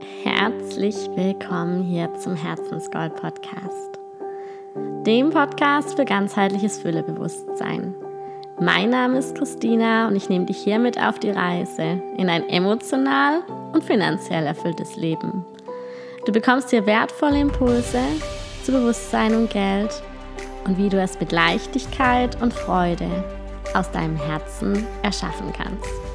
Herzlich willkommen hier zum Herzensgold Podcast, dem Podcast für ganzheitliches Füllebewusstsein. Mein Name ist Christina und ich nehme dich hiermit auf die Reise in ein emotional und finanziell erfülltes Leben. Du bekommst hier wertvolle Impulse zu Bewusstsein und Geld und wie du es mit Leichtigkeit und Freude aus deinem Herzen erschaffen kannst.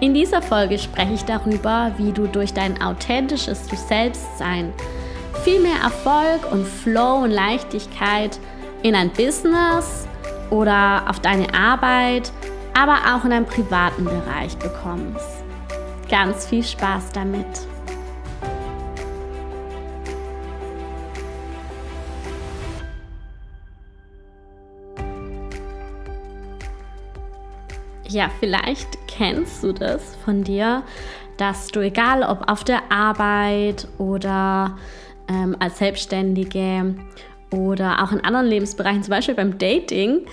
In dieser Folge spreche ich darüber, wie du durch dein authentisches Du Selbstsein viel mehr Erfolg und Flow und Leichtigkeit in ein Business oder auf deine Arbeit, aber auch in deinem privaten Bereich bekommst. Ganz viel Spaß damit! Ja, vielleicht kennst du das von dir, dass du, egal ob auf der Arbeit oder ähm, als Selbstständige oder auch in anderen Lebensbereichen, zum Beispiel beim Dating,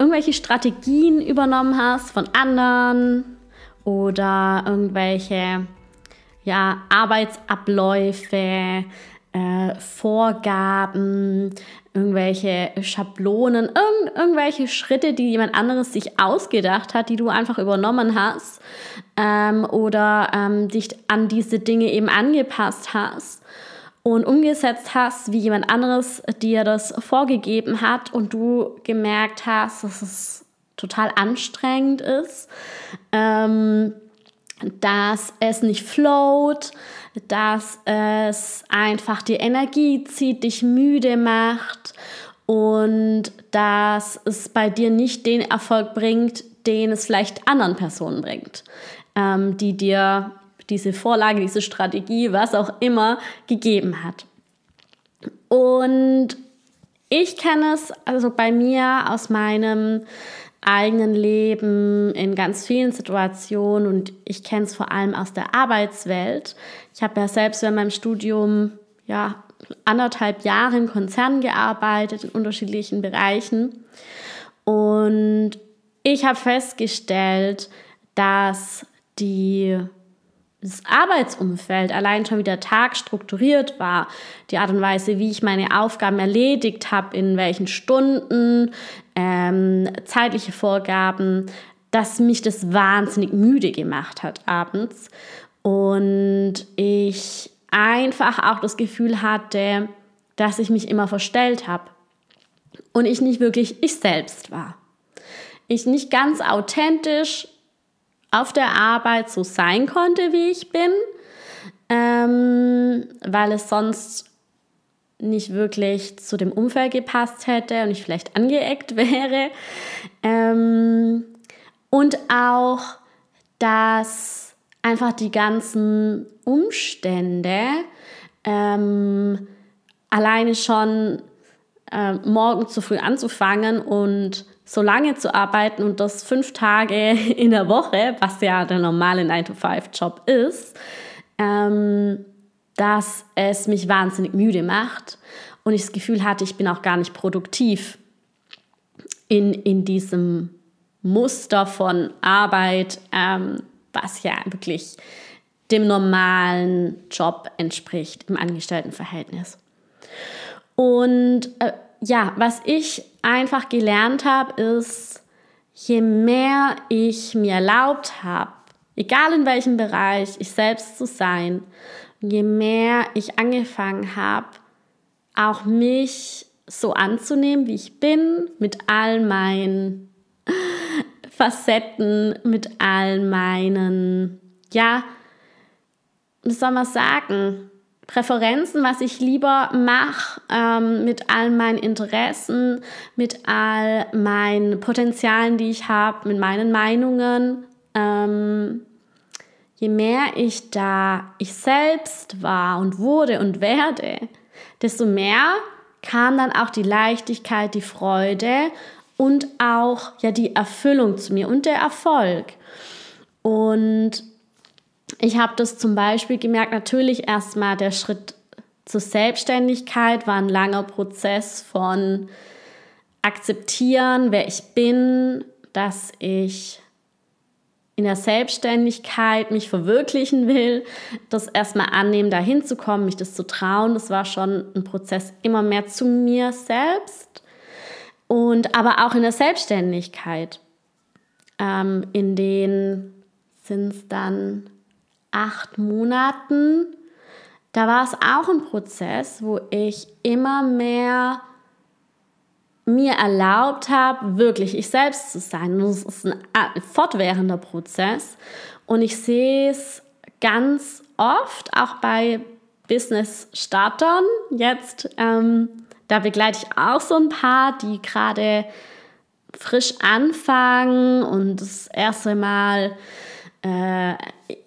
irgendwelche Strategien übernommen hast von anderen oder irgendwelche ja, Arbeitsabläufe, äh, Vorgaben, irgendwelche Schablonen, irgend, irgendwelche Schritte, die jemand anderes sich ausgedacht hat, die du einfach übernommen hast ähm, oder ähm, dich an diese Dinge eben angepasst hast und umgesetzt hast, wie jemand anderes dir das vorgegeben hat und du gemerkt hast, dass es total anstrengend ist, ähm, dass es nicht float, dass es einfach die Energie zieht, dich müde macht und dass es bei dir nicht den Erfolg bringt, den es vielleicht anderen Personen bringt, ähm, die dir diese Vorlage, diese Strategie, was auch immer gegeben hat. Und ich kenne es also bei mir aus meinem eigenen Leben, in ganz vielen Situationen und ich kenne es vor allem aus der Arbeitswelt. Ich habe ja selbst in meinem Studium ja anderthalb Jahre in Konzernen gearbeitet, in unterschiedlichen Bereichen. Und ich habe festgestellt, dass die das Arbeitsumfeld allein schon wie der Tag strukturiert war, die Art und Weise, wie ich meine Aufgaben erledigt habe, in welchen Stunden, ähm, zeitliche Vorgaben, dass mich das wahnsinnig müde gemacht hat abends. Und ich einfach auch das Gefühl hatte, dass ich mich immer verstellt habe und ich nicht wirklich ich selbst war. Ich nicht ganz authentisch auf der Arbeit so sein konnte, wie ich bin, ähm, weil es sonst nicht wirklich zu dem Umfeld gepasst hätte und ich vielleicht angeeckt wäre. Ähm, und auch, dass einfach die ganzen Umstände ähm, alleine schon äh, morgen zu früh anzufangen und so lange zu arbeiten und das fünf Tage in der Woche, was ja der normale 9-to-5-Job ist, ähm, dass es mich wahnsinnig müde macht und ich das Gefühl hatte, ich bin auch gar nicht produktiv in, in diesem Muster von Arbeit, ähm, was ja wirklich dem normalen Job entspricht im Angestelltenverhältnis. Und äh, ja, was ich einfach gelernt habe, ist, je mehr ich mir erlaubt habe, egal in welchem Bereich, ich selbst zu sein, je mehr ich angefangen habe, auch mich so anzunehmen, wie ich bin, mit all meinen Facetten, mit all meinen, ja, wie soll man sagen, Präferenzen, was ich lieber mache, ähm, mit all meinen Interessen, mit all meinen Potenzialen, die ich habe, mit meinen Meinungen. Ähm, je mehr ich da ich selbst war und wurde und werde, desto mehr kam dann auch die Leichtigkeit, die Freude und auch ja die Erfüllung zu mir und der Erfolg. Und ich habe das zum Beispiel gemerkt, natürlich erstmal der Schritt zur Selbstständigkeit war ein langer Prozess von akzeptieren, wer ich bin, dass ich in der Selbstständigkeit mich verwirklichen will, das erstmal annehmen, da hinzukommen, mich das zu trauen, das war schon ein Prozess immer mehr zu mir selbst und aber auch in der Selbstständigkeit. Ähm, in den sind es dann acht Monaten, da war es auch ein Prozess, wo ich immer mehr mir erlaubt habe, wirklich ich selbst zu sein. Und es ist ein fortwährender Prozess. Und ich sehe es ganz oft, auch bei Business-Startern jetzt. Ähm, da begleite ich auch so ein paar, die gerade frisch anfangen und das erste Mal äh,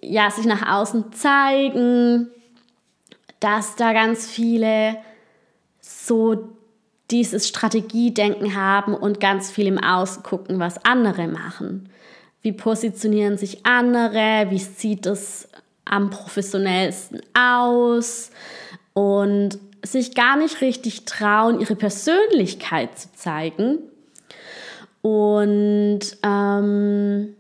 ja, sich nach außen zeigen, dass da ganz viele so dieses Strategiedenken haben und ganz viel im Außen gucken, was andere machen. Wie positionieren sich andere? Wie sieht es am professionellsten aus? Und sich gar nicht richtig trauen, ihre Persönlichkeit zu zeigen. Und ähm,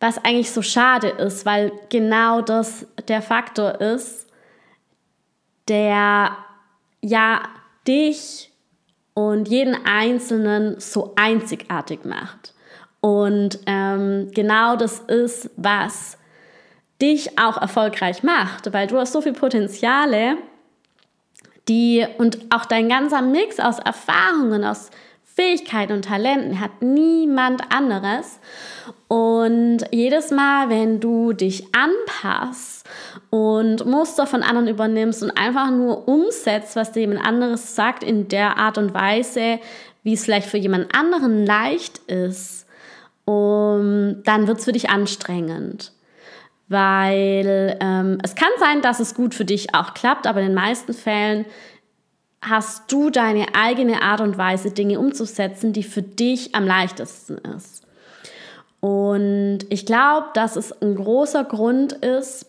was eigentlich so schade ist, weil genau das der Faktor ist, der ja dich und jeden Einzelnen so einzigartig macht. Und ähm, genau das ist, was dich auch erfolgreich macht, weil du hast so viele Potenziale, die und auch dein ganzer Mix aus Erfahrungen, aus Fähigkeiten und Talenten hat niemand anderes. Und jedes Mal, wenn du dich anpasst und Muster von anderen übernimmst und einfach nur umsetzt, was dir jemand anderes sagt, in der Art und Weise, wie es vielleicht für jemand anderen leicht ist, um, dann wird es für dich anstrengend. Weil ähm, es kann sein, dass es gut für dich auch klappt, aber in den meisten Fällen hast du deine eigene Art und Weise, Dinge umzusetzen, die für dich am leichtesten ist. Und ich glaube, dass es ein großer Grund ist,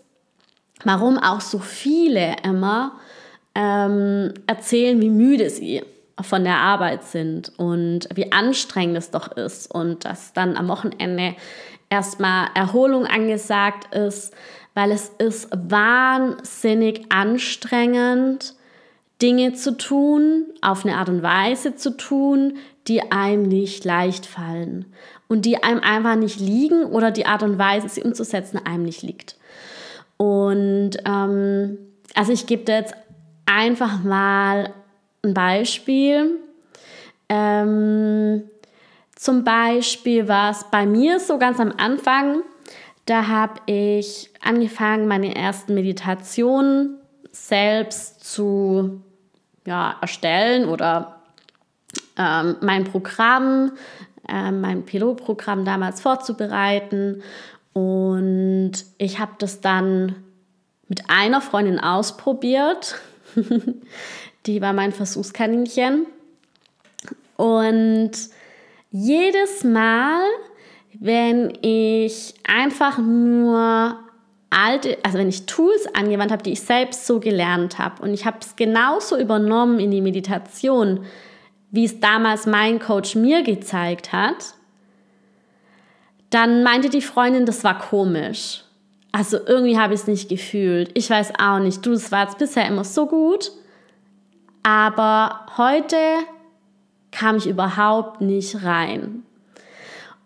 warum auch so viele immer ähm, erzählen, wie müde sie von der Arbeit sind und wie anstrengend es doch ist und dass dann am Wochenende erstmal Erholung angesagt ist, weil es ist wahnsinnig anstrengend, Dinge zu tun, auf eine Art und Weise zu tun, die einem nicht leicht fallen und die einem einfach nicht liegen oder die Art und Weise, sie umzusetzen, einem nicht liegt. Und ähm, also ich gebe jetzt einfach mal ein Beispiel. Ähm, zum Beispiel war es bei mir so ganz am Anfang, da habe ich angefangen, meine ersten Meditationen selbst zu ja, erstellen oder ähm, mein Programm, äh, mein Pilotprogramm damals vorzubereiten. Und ich habe das dann mit einer Freundin ausprobiert. Die war mein Versuchskaninchen. Und jedes Mal, wenn ich einfach nur alte, also wenn ich Tools angewandt habe, die ich selbst so gelernt habe und ich habe es genauso übernommen in die Meditation, wie es damals mein Coach mir gezeigt hat, dann meinte die Freundin, das war komisch. Also irgendwie habe ich es nicht gefühlt. Ich weiß auch nicht. Du, es war jetzt bisher immer so gut. Aber heute kam ich überhaupt nicht rein.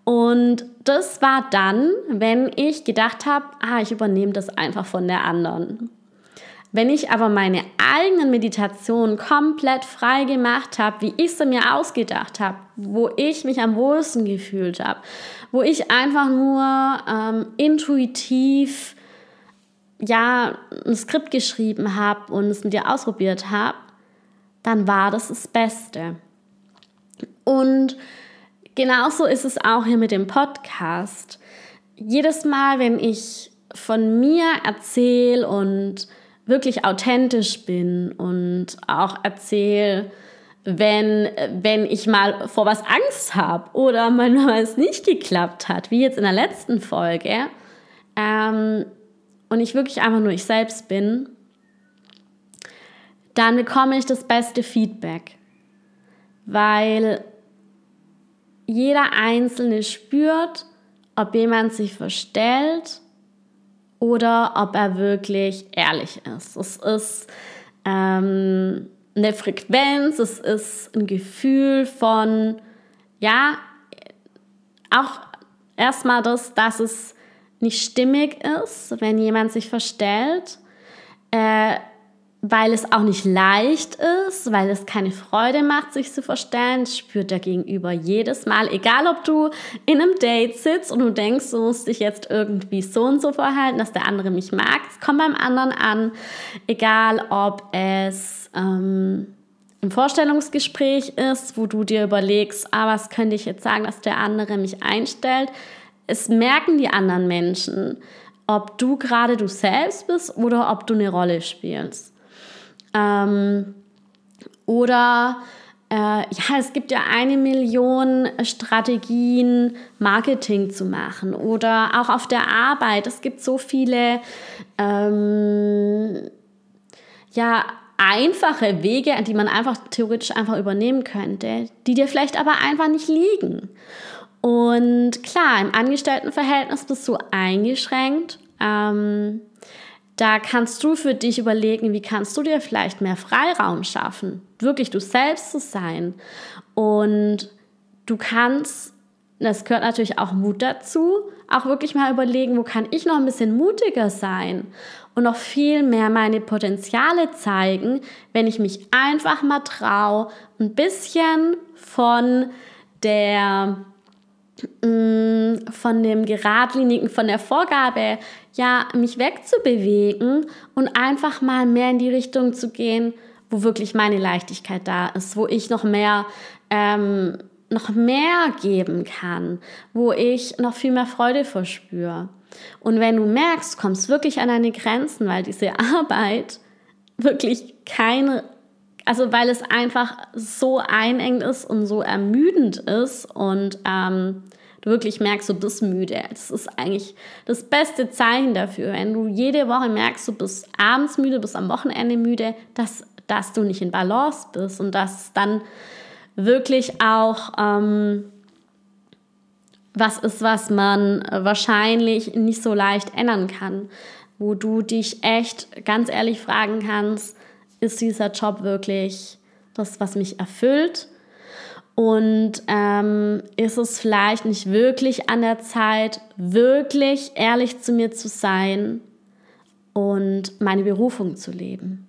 Und das war dann, wenn ich gedacht habe, ah, ich übernehme das einfach von der anderen. Wenn ich aber meine eigenen Meditationen komplett frei gemacht habe, wie ich sie mir ausgedacht habe, wo ich mich am wohlsten gefühlt habe, wo ich einfach nur ähm, intuitiv ja ein Skript geschrieben habe und es mit dir ausprobiert habe, dann war das das Beste. Und genauso ist es auch hier mit dem Podcast. Jedes Mal, wenn ich von mir erzähle und wirklich authentisch bin und auch erzähle, wenn, wenn ich mal vor was Angst habe oder manchmal es nicht geklappt hat, wie jetzt in der letzten Folge, ähm, und ich wirklich einfach nur ich selbst bin, dann bekomme ich das beste Feedback, weil jeder Einzelne spürt, ob jemand sich verstellt oder ob er wirklich ehrlich ist. Es ist ähm, eine Frequenz, es ist ein Gefühl von, ja, auch erstmal das, dass es nicht stimmig ist, wenn jemand sich verstellt. Äh, weil es auch nicht leicht ist, weil es keine Freude macht, sich zu verstellen, spürt der Gegenüber jedes Mal, egal ob du in einem Date sitzt und du denkst, du musst dich jetzt irgendwie so und so verhalten, dass der andere mich mag, es kommt beim anderen an, egal ob es ähm, im Vorstellungsgespräch ist, wo du dir überlegst, ah, was könnte ich jetzt sagen, dass der andere mich einstellt, es merken die anderen Menschen, ob du gerade du selbst bist oder ob du eine Rolle spielst. Ähm, oder äh, ja, es gibt ja eine Million Strategien, Marketing zu machen oder auch auf der Arbeit. Es gibt so viele ähm, ja, einfache Wege, die man einfach theoretisch einfach übernehmen könnte, die dir vielleicht aber einfach nicht liegen. Und klar, im Angestelltenverhältnis bist du eingeschränkt. Ähm, da kannst du für dich überlegen, wie kannst du dir vielleicht mehr Freiraum schaffen, wirklich du selbst zu sein. Und du kannst, das gehört natürlich auch Mut dazu, auch wirklich mal überlegen, wo kann ich noch ein bisschen mutiger sein und noch viel mehr meine Potenziale zeigen, wenn ich mich einfach mal traue, ein bisschen von der von dem geradlinigen, von der Vorgabe ja, mich wegzubewegen und einfach mal mehr in die Richtung zu gehen, wo wirklich meine Leichtigkeit da ist, wo ich noch mehr, ähm, noch mehr geben kann, wo ich noch viel mehr Freude verspüre. Und wenn du merkst, kommst wirklich an deine Grenzen, weil diese Arbeit wirklich keine, also weil es einfach so einengt ist und so ermüdend ist und ähm, du wirklich merkst, du bist müde. Das ist eigentlich das beste Zeichen dafür. Wenn du jede Woche merkst, du bist abends müde, bist am Wochenende müde, dass, dass du nicht in Balance bist und dass dann wirklich auch ähm, was ist, was man wahrscheinlich nicht so leicht ändern kann. Wo du dich echt ganz ehrlich fragen kannst, ist dieser Job wirklich das, was mich erfüllt? Und ähm, ist es vielleicht nicht wirklich an der Zeit, wirklich ehrlich zu mir zu sein und meine Berufung zu leben?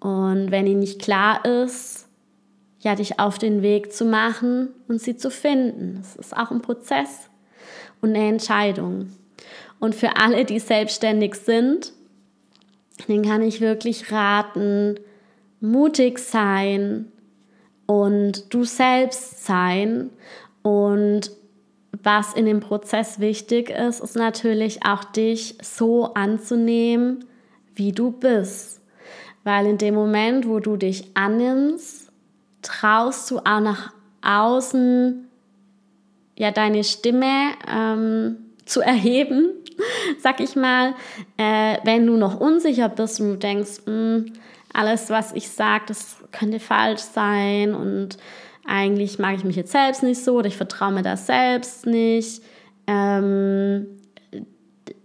Und wenn ihnen nicht klar ist, ja, dich auf den Weg zu machen und sie zu finden. Das ist auch ein Prozess und eine Entscheidung. Und für alle, die selbstständig sind, den kann ich wirklich raten, mutig sein, und du selbst sein. Und was in dem Prozess wichtig ist, ist natürlich auch dich so anzunehmen, wie du bist. Weil in dem Moment, wo du dich annimmst, traust du auch nach außen ja deine Stimme ähm, zu erheben, sag ich mal, äh, wenn du noch unsicher bist und du denkst, mh, hm, alles, was ich sage, das könnte falsch sein und eigentlich mag ich mich jetzt selbst nicht so oder ich vertraue mir das selbst nicht, ähm,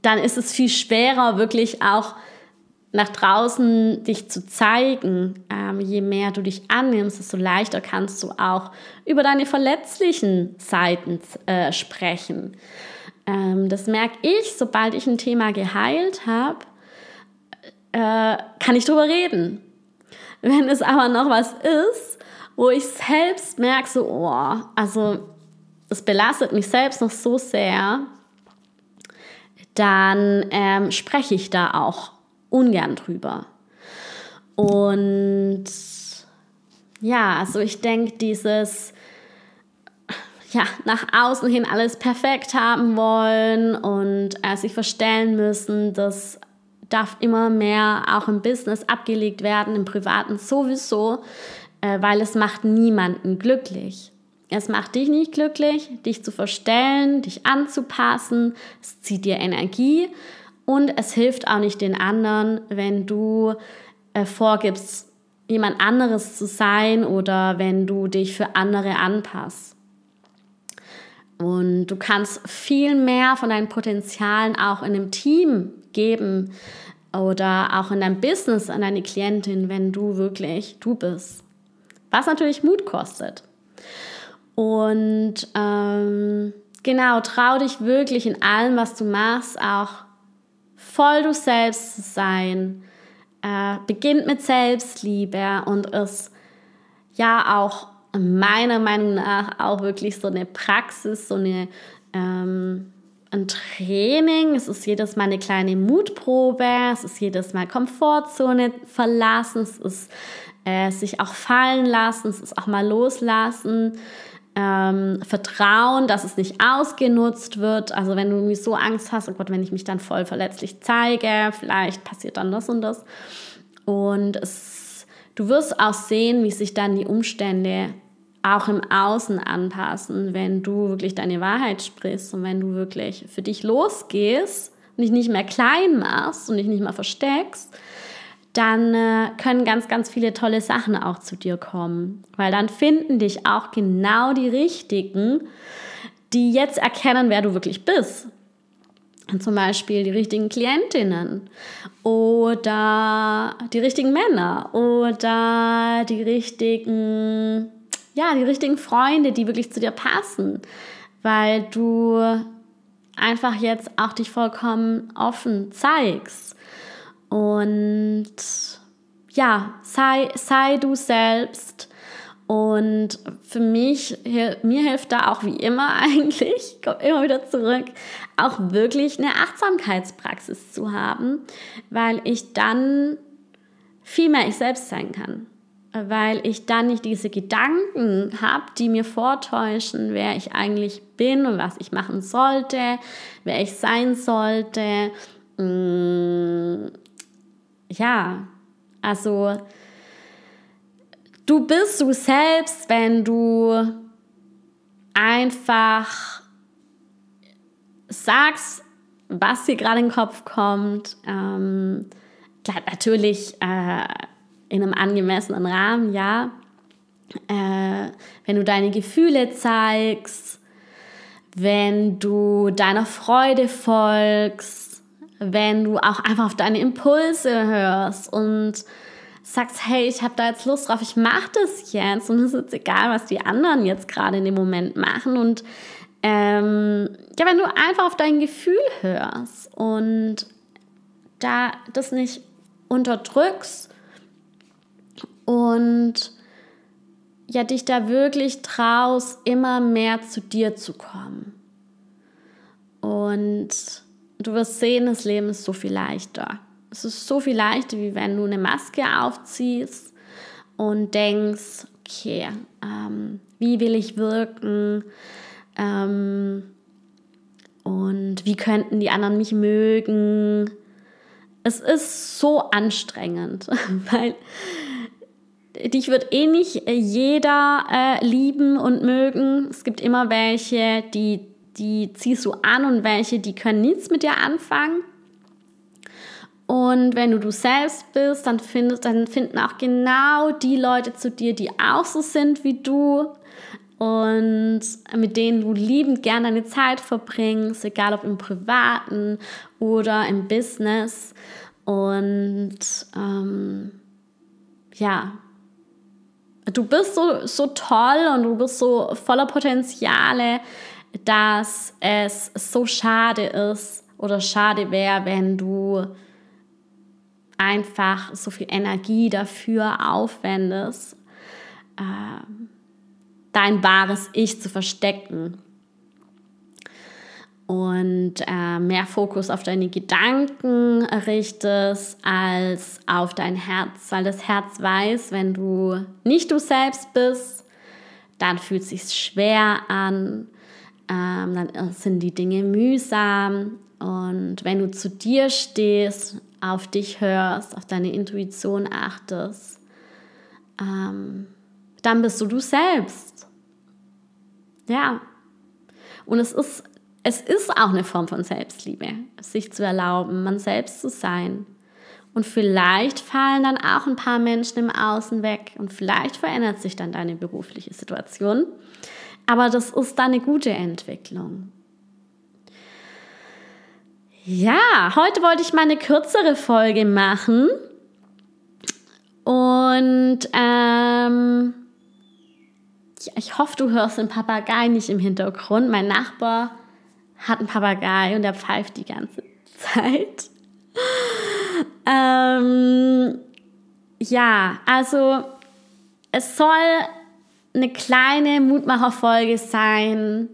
dann ist es viel schwerer, wirklich auch nach draußen dich zu zeigen. Ähm, je mehr du dich annimmst, desto leichter kannst du auch über deine verletzlichen Seiten äh, sprechen. Ähm, das merke ich, sobald ich ein Thema geheilt habe, äh, kann ich drüber reden. Wenn es aber noch was ist, wo ich selbst merke, so, oh, also es belastet mich selbst noch so sehr, dann ähm, spreche ich da auch ungern drüber. Und ja, also ich denke, dieses ja, nach außen hin alles perfekt haben wollen und äh, sich verstellen müssen, das darf immer mehr auch im Business abgelegt werden, im Privaten sowieso, äh, weil es macht niemanden glücklich. Es macht dich nicht glücklich, dich zu verstellen, dich anzupassen. Es zieht dir Energie und es hilft auch nicht den anderen, wenn du äh, vorgibst, jemand anderes zu sein oder wenn du dich für andere anpasst. Und du kannst viel mehr von deinen Potenzialen auch in einem Team geben oder auch in deinem Business an deine Klientin, wenn du wirklich du bist. Was natürlich Mut kostet. Und ähm, genau, trau dich wirklich in allem, was du machst, auch voll du selbst zu sein. Äh, beginnt mit Selbstliebe und es ja auch meiner Meinung nach auch wirklich so eine Praxis, so eine, ähm, ein Training. Es ist jedes Mal eine kleine Mutprobe, es ist jedes Mal Komfortzone verlassen, es ist äh, sich auch fallen lassen, es ist auch mal loslassen. Ähm, Vertrauen, dass es nicht ausgenutzt wird. Also wenn du irgendwie so Angst hast, oh Gott, wenn ich mich dann voll verletzlich zeige, vielleicht passiert dann das und das. Und es, du wirst auch sehen, wie sich dann die Umstände auch im Außen anpassen, wenn du wirklich deine Wahrheit sprichst und wenn du wirklich für dich losgehst und dich nicht mehr klein machst und dich nicht mehr versteckst, dann äh, können ganz, ganz viele tolle Sachen auch zu dir kommen. Weil dann finden dich auch genau die Richtigen, die jetzt erkennen, wer du wirklich bist. Zum Beispiel die richtigen Klientinnen oder die richtigen Männer oder die richtigen ja, die richtigen Freunde, die wirklich zu dir passen, weil du einfach jetzt auch dich vollkommen offen zeigst. Und ja, sei, sei du selbst. Und für mich, mir hilft da auch wie immer eigentlich, ich komme immer wieder zurück, auch wirklich eine Achtsamkeitspraxis zu haben, weil ich dann viel mehr ich selbst sein kann weil ich dann nicht diese Gedanken habe, die mir vortäuschen, wer ich eigentlich bin und was ich machen sollte, wer ich sein sollte. Mm, ja, also du bist du selbst, wenn du einfach sagst, was dir gerade in den Kopf kommt. Ähm, natürlich äh, in einem angemessenen Rahmen, ja. Äh, wenn du deine Gefühle zeigst, wenn du deiner Freude folgst, wenn du auch einfach auf deine Impulse hörst und sagst, hey, ich habe da jetzt Lust drauf, ich mache das jetzt und es ist egal, was die anderen jetzt gerade in dem Moment machen und ähm, ja, wenn du einfach auf dein Gefühl hörst und da das nicht unterdrückst und ja, dich da wirklich traust, immer mehr zu dir zu kommen. Und du wirst sehen, das Leben ist so viel leichter. Es ist so viel leichter, wie wenn du eine Maske aufziehst und denkst, okay, ähm, wie will ich wirken? Ähm, und wie könnten die anderen mich mögen? Es ist so anstrengend, weil dich wird eh nicht äh, jeder äh, lieben und mögen. Es gibt immer welche, die, die ziehst du an und welche, die können nichts mit dir anfangen. Und wenn du du selbst bist, dann, findest, dann finden auch genau die Leute zu dir, die auch so sind wie du und mit denen du liebend gerne deine Zeit verbringst, egal ob im privaten oder im Business. Und ähm, ja, du bist so, so toll und du bist so voller Potenziale, dass es so schade ist oder schade wäre, wenn du einfach so viel Energie dafür aufwendest, äh, dein wahres Ich zu verstecken. Und äh, mehr Fokus auf deine Gedanken richtest als auf dein Herz, weil das Herz weiß, wenn du nicht du selbst bist, dann fühlt es sich schwer an, ähm, dann sind die Dinge mühsam. Und wenn du zu dir stehst, auf dich hörst, auf deine Intuition achtest, ähm, dann bist du du selbst. Ja. Und es ist es ist auch eine Form von Selbstliebe, sich zu erlauben, man selbst zu sein. Und vielleicht fallen dann auch ein paar Menschen im Außen weg und vielleicht verändert sich dann deine berufliche Situation. Aber das ist dann eine gute Entwicklung. Ja, heute wollte ich mal eine kürzere Folge machen. Und ähm, ich hoffe, du hörst den Papagei nicht im Hintergrund. Mein Nachbar hat einen Papagei und der pfeift die ganze Zeit. ähm, ja, also es soll eine kleine Mutmacherfolge sein,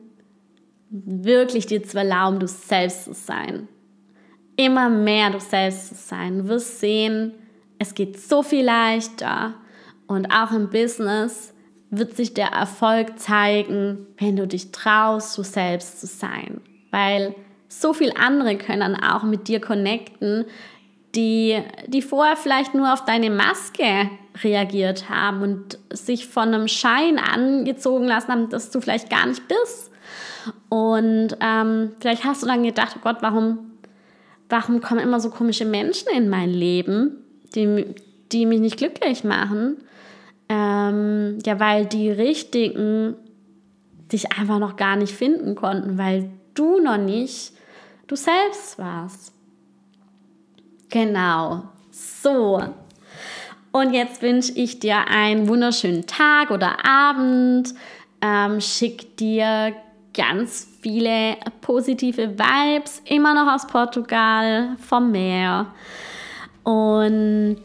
wirklich dir zu erlauben, du selbst zu sein. Immer mehr du selbst zu sein. Du wirst sehen, es geht so viel leichter und auch im Business wird sich der Erfolg zeigen, wenn du dich traust, du selbst zu sein. Weil so viele andere können dann auch mit dir connecten, die, die vorher vielleicht nur auf deine Maske reagiert haben und sich von einem Schein angezogen lassen haben, dass du vielleicht gar nicht bist. Und ähm, vielleicht hast du dann gedacht, oh Gott, warum, warum kommen immer so komische Menschen in mein Leben, die, die mich nicht glücklich machen? Ähm, ja, weil die richtigen dich einfach noch gar nicht finden konnten, weil du noch nicht du selbst warst. Genau. So. Und jetzt wünsche ich dir einen wunderschönen Tag oder Abend. Ähm, schick dir ganz viele positive Vibes, immer noch aus Portugal, vom Meer. Und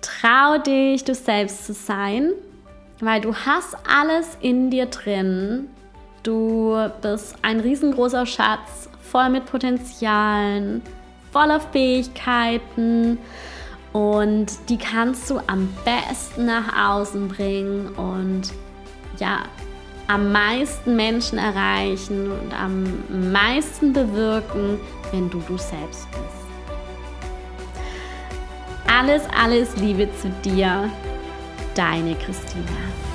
trau dich, du selbst zu sein, weil du hast alles in dir drin. Du bist ein riesengroßer Schatz, voll mit Potenzialen, voller Fähigkeiten und die kannst du am besten nach außen bringen und ja, am meisten Menschen erreichen und am meisten bewirken, wenn du du selbst bist. Alles, alles Liebe zu dir, deine Christina.